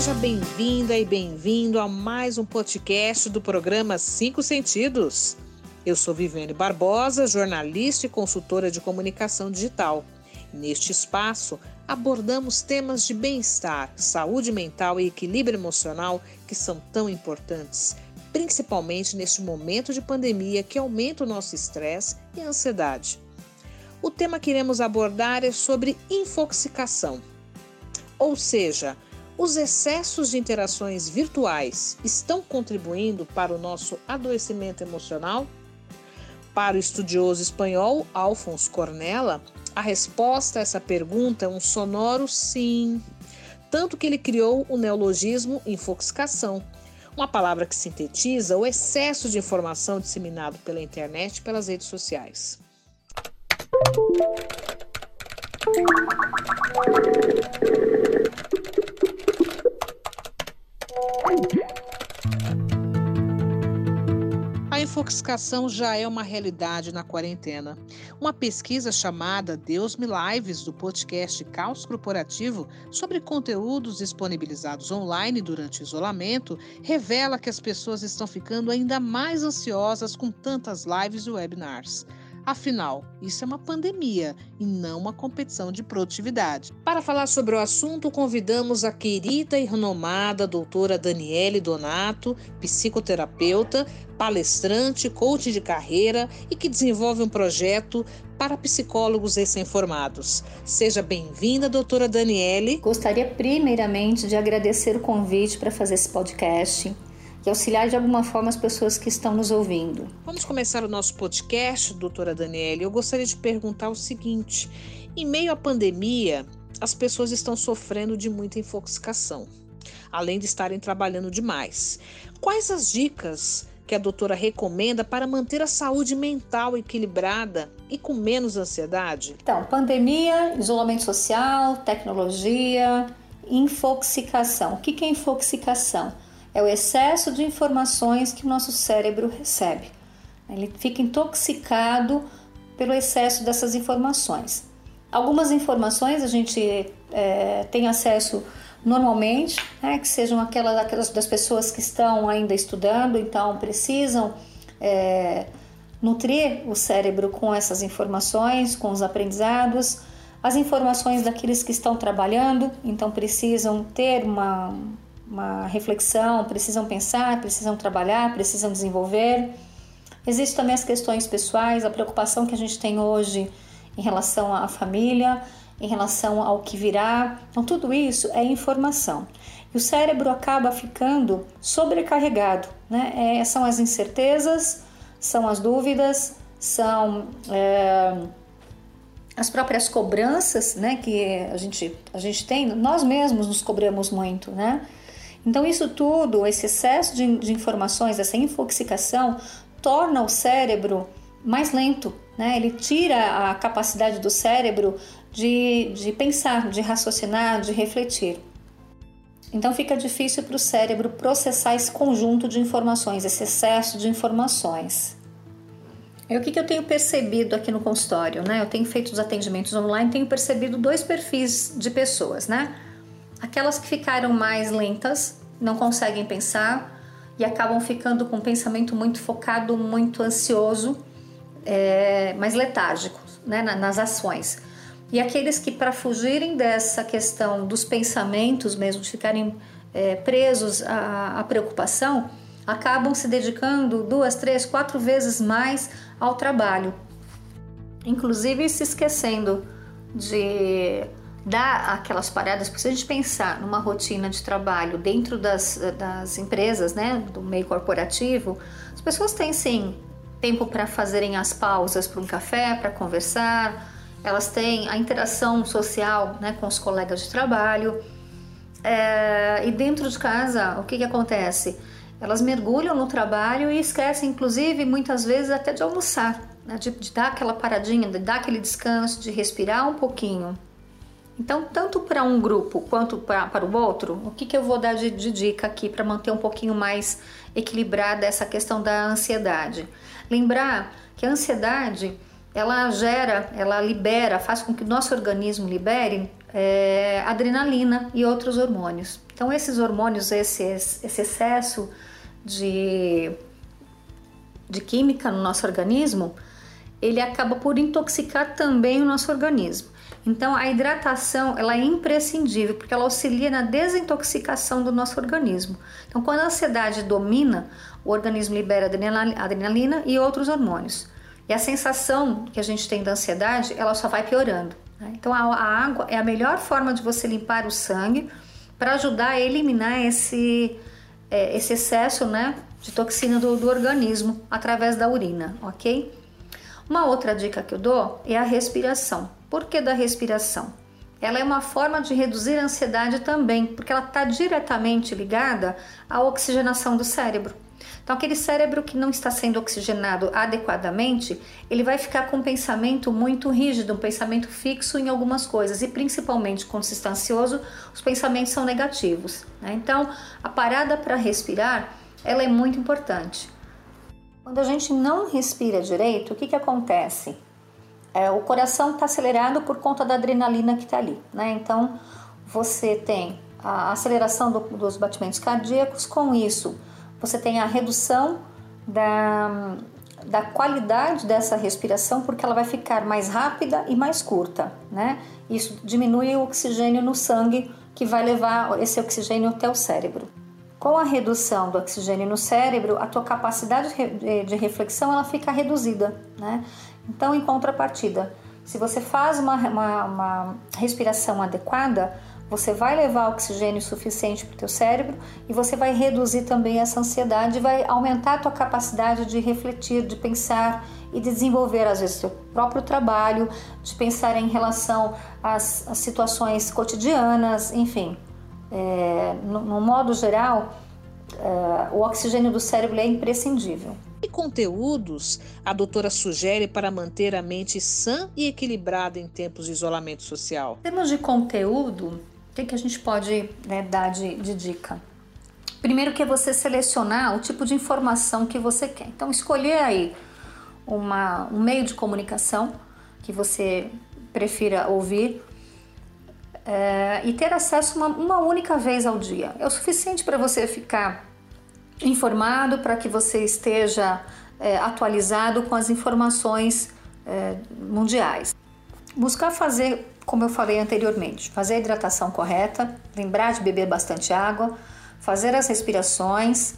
Seja bem-vinda e bem-vindo a mais um podcast do programa Cinco Sentidos. Eu sou Viviane Barbosa, jornalista e consultora de comunicação digital. Neste espaço, abordamos temas de bem-estar, saúde mental e equilíbrio emocional que são tão importantes, principalmente neste momento de pandemia que aumenta o nosso estresse e ansiedade. O tema que iremos abordar é sobre infoxicação, ou seja, os excessos de interações virtuais estão contribuindo para o nosso adoecimento emocional? Para o estudioso espanhol Alfonso Cornella, a resposta a essa pergunta é um sonoro sim. Tanto que ele criou o neologismo infoxicação, uma palavra que sintetiza o excesso de informação disseminado pela internet e pelas redes sociais. A infoxicação já é uma realidade na quarentena. Uma pesquisa chamada Deus Me Lives do podcast Caos Corporativo sobre conteúdos disponibilizados online durante o isolamento revela que as pessoas estão ficando ainda mais ansiosas com tantas lives e webinars. Afinal, isso é uma pandemia e não uma competição de produtividade. Para falar sobre o assunto, convidamos a querida e renomada doutora Daniele Donato, psicoterapeuta, palestrante, coach de carreira e que desenvolve um projeto para psicólogos recém-formados. Seja bem-vinda, doutora Daniele. Gostaria primeiramente de agradecer o convite para fazer esse podcast e auxiliar de alguma forma as pessoas que estão nos ouvindo. Vamos começar o nosso podcast, doutora Daniele. Eu gostaria de perguntar o seguinte: em meio à pandemia, as pessoas estão sofrendo de muita infoxicação, além de estarem trabalhando demais. Quais as dicas que a doutora recomenda para manter a saúde mental equilibrada e com menos ansiedade? Então, pandemia, isolamento social, tecnologia, infoxicação. O que é infoxicação? É o excesso de informações que o nosso cérebro recebe. Ele fica intoxicado pelo excesso dessas informações. Algumas informações a gente é, tem acesso normalmente, né, que sejam aquelas, aquelas das pessoas que estão ainda estudando, então precisam é, nutrir o cérebro com essas informações, com os aprendizados, as informações daqueles que estão trabalhando, então precisam ter uma, uma reflexão, precisam pensar, precisam trabalhar, precisam desenvolver. Existem também as questões pessoais, a preocupação que a gente tem hoje em relação à família, em relação ao que virá. Então, tudo isso é informação. E o cérebro acaba ficando sobrecarregado. Né? É, são as incertezas, são as dúvidas, são é, as próprias cobranças né, que a gente, a gente tem. Nós mesmos nos cobramos muito, né? Então, isso tudo, esse excesso de, de informações, essa infoxicação, torna o cérebro mais lento, né? Ele tira a capacidade do cérebro de, de pensar, de raciocinar, de refletir. Então fica difícil para o cérebro processar esse conjunto de informações, esse excesso de informações. E o que, que eu tenho percebido aqui no consultório, né? Eu tenho feito os atendimentos online, tenho percebido dois perfis de pessoas, né? Aquelas que ficaram mais lentas, não conseguem pensar e acabam ficando com um pensamento muito focado, muito ansioso, é, mais letárgico né, nas ações. E aqueles que, para fugirem dessa questão dos pensamentos mesmo, de ficarem é, presos à, à preocupação, acabam se dedicando duas, três, quatro vezes mais ao trabalho, inclusive se esquecendo de dar aquelas paradas, porque se a gente pensar numa rotina de trabalho dentro das, das empresas, né, do meio corporativo, as pessoas têm sim tempo para fazerem as pausas para um café, para conversar, elas têm a interação social né, com os colegas de trabalho. É, e dentro de casa, o que, que acontece? Elas mergulham no trabalho e esquecem, inclusive, muitas vezes até de almoçar, né, de, de dar aquela paradinha, de dar aquele descanso, de respirar um pouquinho. Então, tanto para um grupo quanto pra, para o outro, o que, que eu vou dar de, de dica aqui para manter um pouquinho mais equilibrada essa questão da ansiedade? Lembrar que a ansiedade ela gera, ela libera, faz com que o nosso organismo libere é, adrenalina e outros hormônios. Então, esses hormônios, esse, esse excesso de, de química no nosso organismo, ele acaba por intoxicar também o nosso organismo. Então, a hidratação ela é imprescindível porque ela auxilia na desintoxicação do nosso organismo. Então, quando a ansiedade domina, o organismo libera adrenalina e outros hormônios. E a sensação que a gente tem da ansiedade, ela só vai piorando. Né? Então, a, a água é a melhor forma de você limpar o sangue para ajudar a eliminar esse, é, esse excesso né, de toxina do, do organismo através da urina, ok? Uma outra dica que eu dou é a respiração. Por que da respiração? Ela é uma forma de reduzir a ansiedade também, porque ela está diretamente ligada à oxigenação do cérebro. Então, aquele cérebro que não está sendo oxigenado adequadamente, ele vai ficar com um pensamento muito rígido, um pensamento fixo em algumas coisas, e principalmente quando se está ansioso, os pensamentos são negativos. Né? Então, a parada para respirar, ela é muito importante. Quando a gente não respira direito, o que, que acontece? É, o coração está acelerado por conta da adrenalina que está ali, né? Então, você tem a aceleração do, dos batimentos cardíacos, com isso você tem a redução da, da qualidade dessa respiração, porque ela vai ficar mais rápida e mais curta, né? Isso diminui o oxigênio no sangue, que vai levar esse oxigênio até o cérebro. Com a redução do oxigênio no cérebro, a tua capacidade de reflexão ela fica reduzida, né? Então, em contrapartida, se você faz uma, uma, uma respiração adequada, você vai levar oxigênio suficiente para o teu cérebro e você vai reduzir também essa ansiedade, vai aumentar a tua capacidade de refletir, de pensar e de desenvolver às vezes teu próprio trabalho, de pensar em relação às, às situações cotidianas, enfim. É, no, no, modo geral, é, o oxigênio do cérebro é imprescindível. Conteúdos a doutora sugere para manter a mente sã e equilibrada em tempos de isolamento social? Em termos de conteúdo, o que, que a gente pode né, dar de, de dica? Primeiro que é você selecionar o tipo de informação que você quer. Então escolher aí uma, um meio de comunicação que você prefira ouvir é, e ter acesso uma, uma única vez ao dia. É o suficiente para você ficar informado, para que você esteja é, atualizado com as informações é, mundiais. Buscar fazer como eu falei anteriormente, fazer a hidratação correta, lembrar de beber bastante água, fazer as respirações.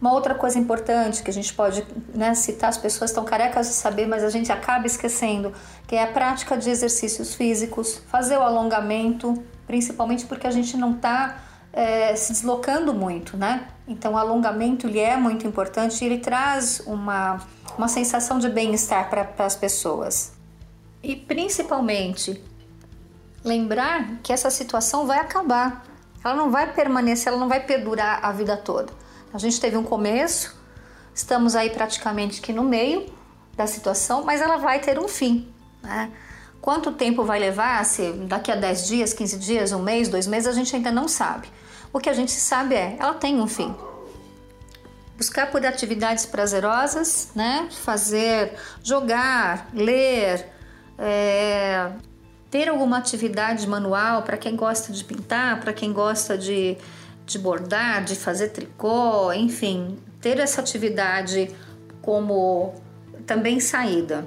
Uma outra coisa importante que a gente pode né, citar, as pessoas estão carecas de saber, mas a gente acaba esquecendo, que é a prática de exercícios físicos, fazer o alongamento, principalmente porque a gente não está é, se deslocando muito, né? Então o alongamento ele é muito importante e ele traz uma, uma sensação de bem-estar para as pessoas. E principalmente lembrar que essa situação vai acabar. Ela não vai permanecer, ela não vai perdurar a vida toda. A gente teve um começo, estamos aí praticamente que no meio da situação, mas ela vai ter um fim. Né? Quanto tempo vai levar? Se daqui a 10 dias, 15 dias, um mês, dois meses, a gente ainda não sabe. O que a gente sabe é, ela tem um fim. Buscar por atividades prazerosas, né? Fazer, jogar, ler, é, ter alguma atividade manual para quem gosta de pintar, para quem gosta de, de bordar, de fazer tricô, enfim, ter essa atividade como também saída.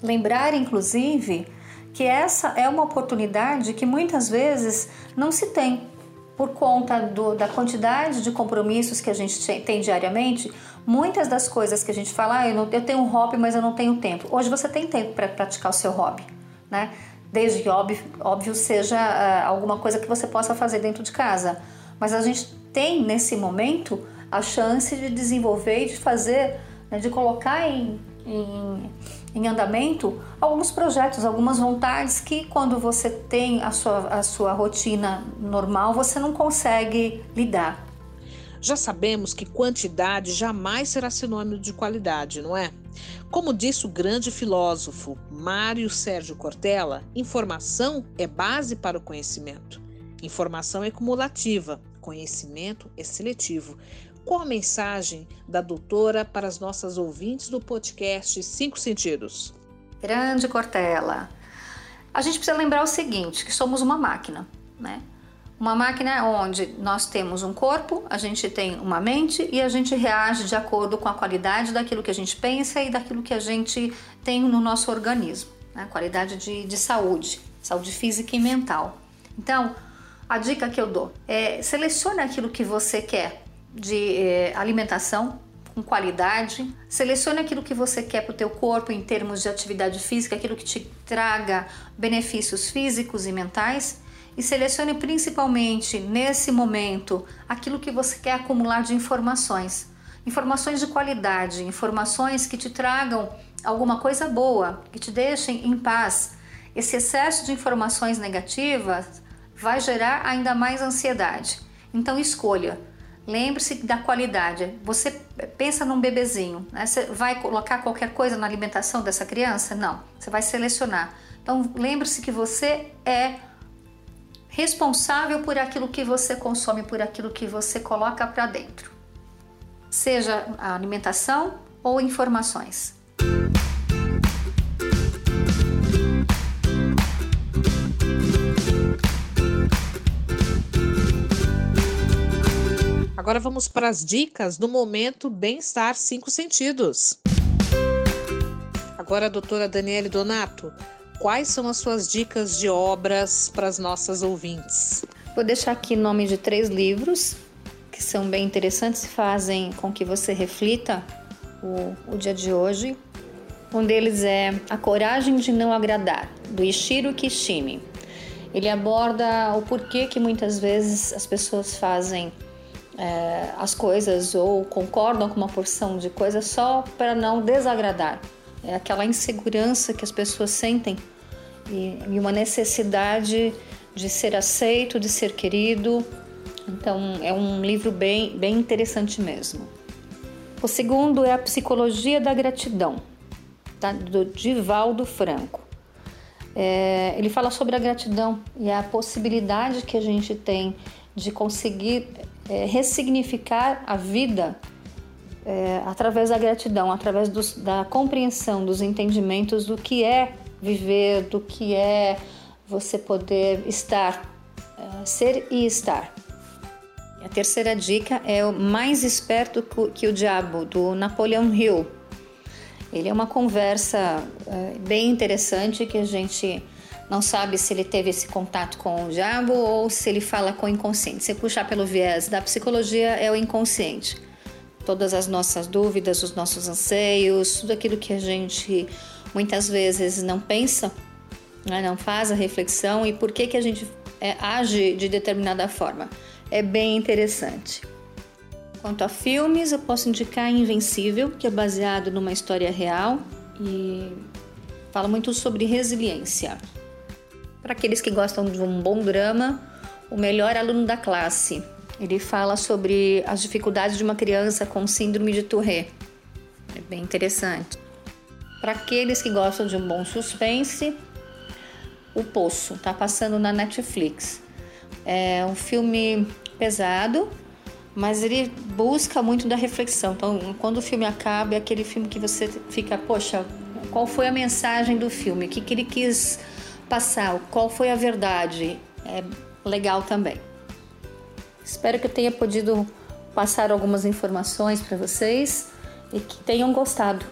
Lembrar, inclusive, que essa é uma oportunidade que muitas vezes não se tem por conta do, da quantidade de compromissos que a gente tem diariamente. Muitas das coisas que a gente fala, ah, eu, não, eu tenho um hobby, mas eu não tenho tempo. Hoje você tem tempo para praticar o seu hobby, né? desde que óbvio, óbvio seja uh, alguma coisa que você possa fazer dentro de casa. Mas a gente tem nesse momento a chance de desenvolver e de fazer, né, de colocar em, em, em, andamento alguns projetos, algumas vontades que quando você tem a sua, a sua rotina normal você não consegue lidar. Já sabemos que quantidade jamais será sinônimo de qualidade, não é? Como disse o grande filósofo Mário Sérgio Cortella, informação é base para o conhecimento. Informação é cumulativa, conhecimento é seletivo. Qual a mensagem da doutora para as nossas ouvintes do podcast Cinco Sentidos? Grande Cortella. A gente precisa lembrar o seguinte, que somos uma máquina, né? Uma máquina onde nós temos um corpo, a gente tem uma mente e a gente reage de acordo com a qualidade daquilo que a gente pensa e daquilo que a gente tem no nosso organismo, né? qualidade de, de saúde, saúde física e mental. Então, a dica que eu dou é selecione aquilo que você quer de eh, alimentação com qualidade, selecione aquilo que você quer para o teu corpo em termos de atividade física, aquilo que te traga benefícios físicos e mentais e selecione principalmente nesse momento aquilo que você quer acumular de informações. Informações de qualidade, informações que te tragam alguma coisa boa, que te deixem em paz. Esse excesso de informações negativas vai gerar ainda mais ansiedade. Então escolha. Lembre-se da qualidade. Você pensa num bebezinho, né? Você vai colocar qualquer coisa na alimentação dessa criança? Não. Você vai selecionar. Então lembre-se que você é responsável por aquilo que você consome, por aquilo que você coloca para dentro. Seja a alimentação ou informações. Agora vamos para as dicas do momento Bem-Estar Cinco Sentidos. Agora, doutora Daniele Donato, quais são as suas dicas de obras para as nossas ouvintes? Vou deixar aqui nome de três livros que são bem interessantes e fazem com que você reflita o, o dia de hoje. Um deles é A Coragem de Não Agradar, do Ishiro Kishimi. Ele aborda o porquê que muitas vezes as pessoas fazem é, as coisas ou concordam com uma porção de coisas só para não desagradar. É aquela insegurança que as pessoas sentem e, e uma necessidade de ser aceito, de ser querido. Então é um livro bem, bem interessante mesmo. O segundo é a Psicologia da Gratidão, tá? do Divaldo Franco. É, ele fala sobre a gratidão e a possibilidade que a gente tem de conseguir é, ressignificar a vida é, através da gratidão, através dos, da compreensão, dos entendimentos do que é viver, do que é você poder estar, é, ser e estar. a terceira dica é o Mais Esperto que o Diabo, do Napoleon Hill. Ele é uma conversa é, bem interessante que a gente não sabe se ele teve esse contato com o diabo ou se ele fala com o inconsciente. Se puxar pelo viés da psicologia, é o inconsciente. Todas as nossas dúvidas, os nossos anseios, tudo aquilo que a gente muitas vezes não pensa, né, não faz a reflexão e por que, que a gente é, age de determinada forma. É bem interessante. Quanto a filmes, eu posso indicar Invencível, que é baseado numa história real e fala muito sobre resiliência. Para aqueles que gostam de um bom drama, o melhor aluno da classe. Ele fala sobre as dificuldades de uma criança com síndrome de Tourette. É bem interessante. Para aqueles que gostam de um bom suspense, O Poço, tá passando na Netflix. É um filme pesado, mas ele busca muito da reflexão. Então, quando o filme acaba, é aquele filme que você fica, poxa, qual foi a mensagem do filme? O que, que ele quis passar qual foi a verdade é legal também. Espero que eu tenha podido passar algumas informações para vocês e que tenham gostado.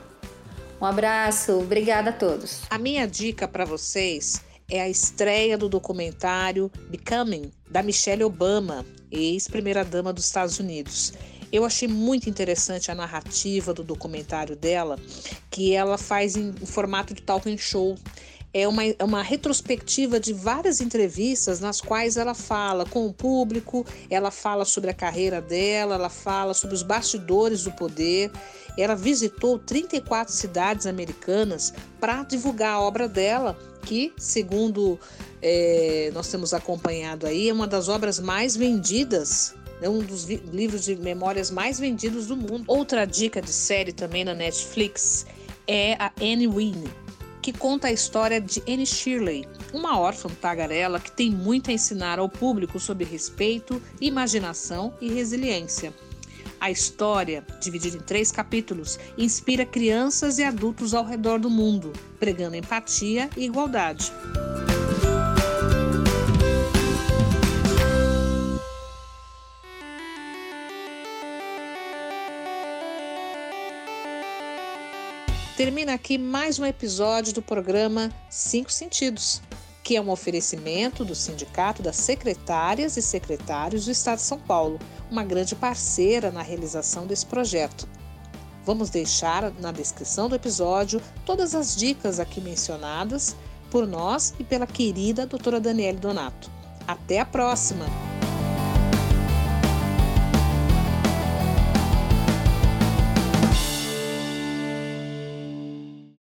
Um abraço, obrigada a todos. A minha dica para vocês é a estreia do documentário Becoming da Michelle Obama, ex-primeira-dama dos Estados Unidos. Eu achei muito interessante a narrativa do documentário dela, que ela faz em, em formato de talk show é uma, é uma retrospectiva de várias entrevistas nas quais ela fala com o público, ela fala sobre a carreira dela, ela fala sobre os bastidores do poder. Ela visitou 34 cidades americanas para divulgar a obra dela, que, segundo é, nós temos acompanhado aí, é uma das obras mais vendidas é um dos livros de memórias mais vendidos do mundo. Outra dica de série também na Netflix é a Anne Wynne que conta a história de Anne Shirley, uma órfã tagarela que tem muito a ensinar ao público sobre respeito, imaginação e resiliência. A história, dividida em três capítulos, inspira crianças e adultos ao redor do mundo, pregando empatia e igualdade. Termina aqui mais um episódio do programa Cinco Sentidos, que é um oferecimento do Sindicato das Secretárias e Secretários do Estado de São Paulo, uma grande parceira na realização desse projeto. Vamos deixar na descrição do episódio todas as dicas aqui mencionadas por nós e pela querida doutora Daniele Donato. Até a próxima!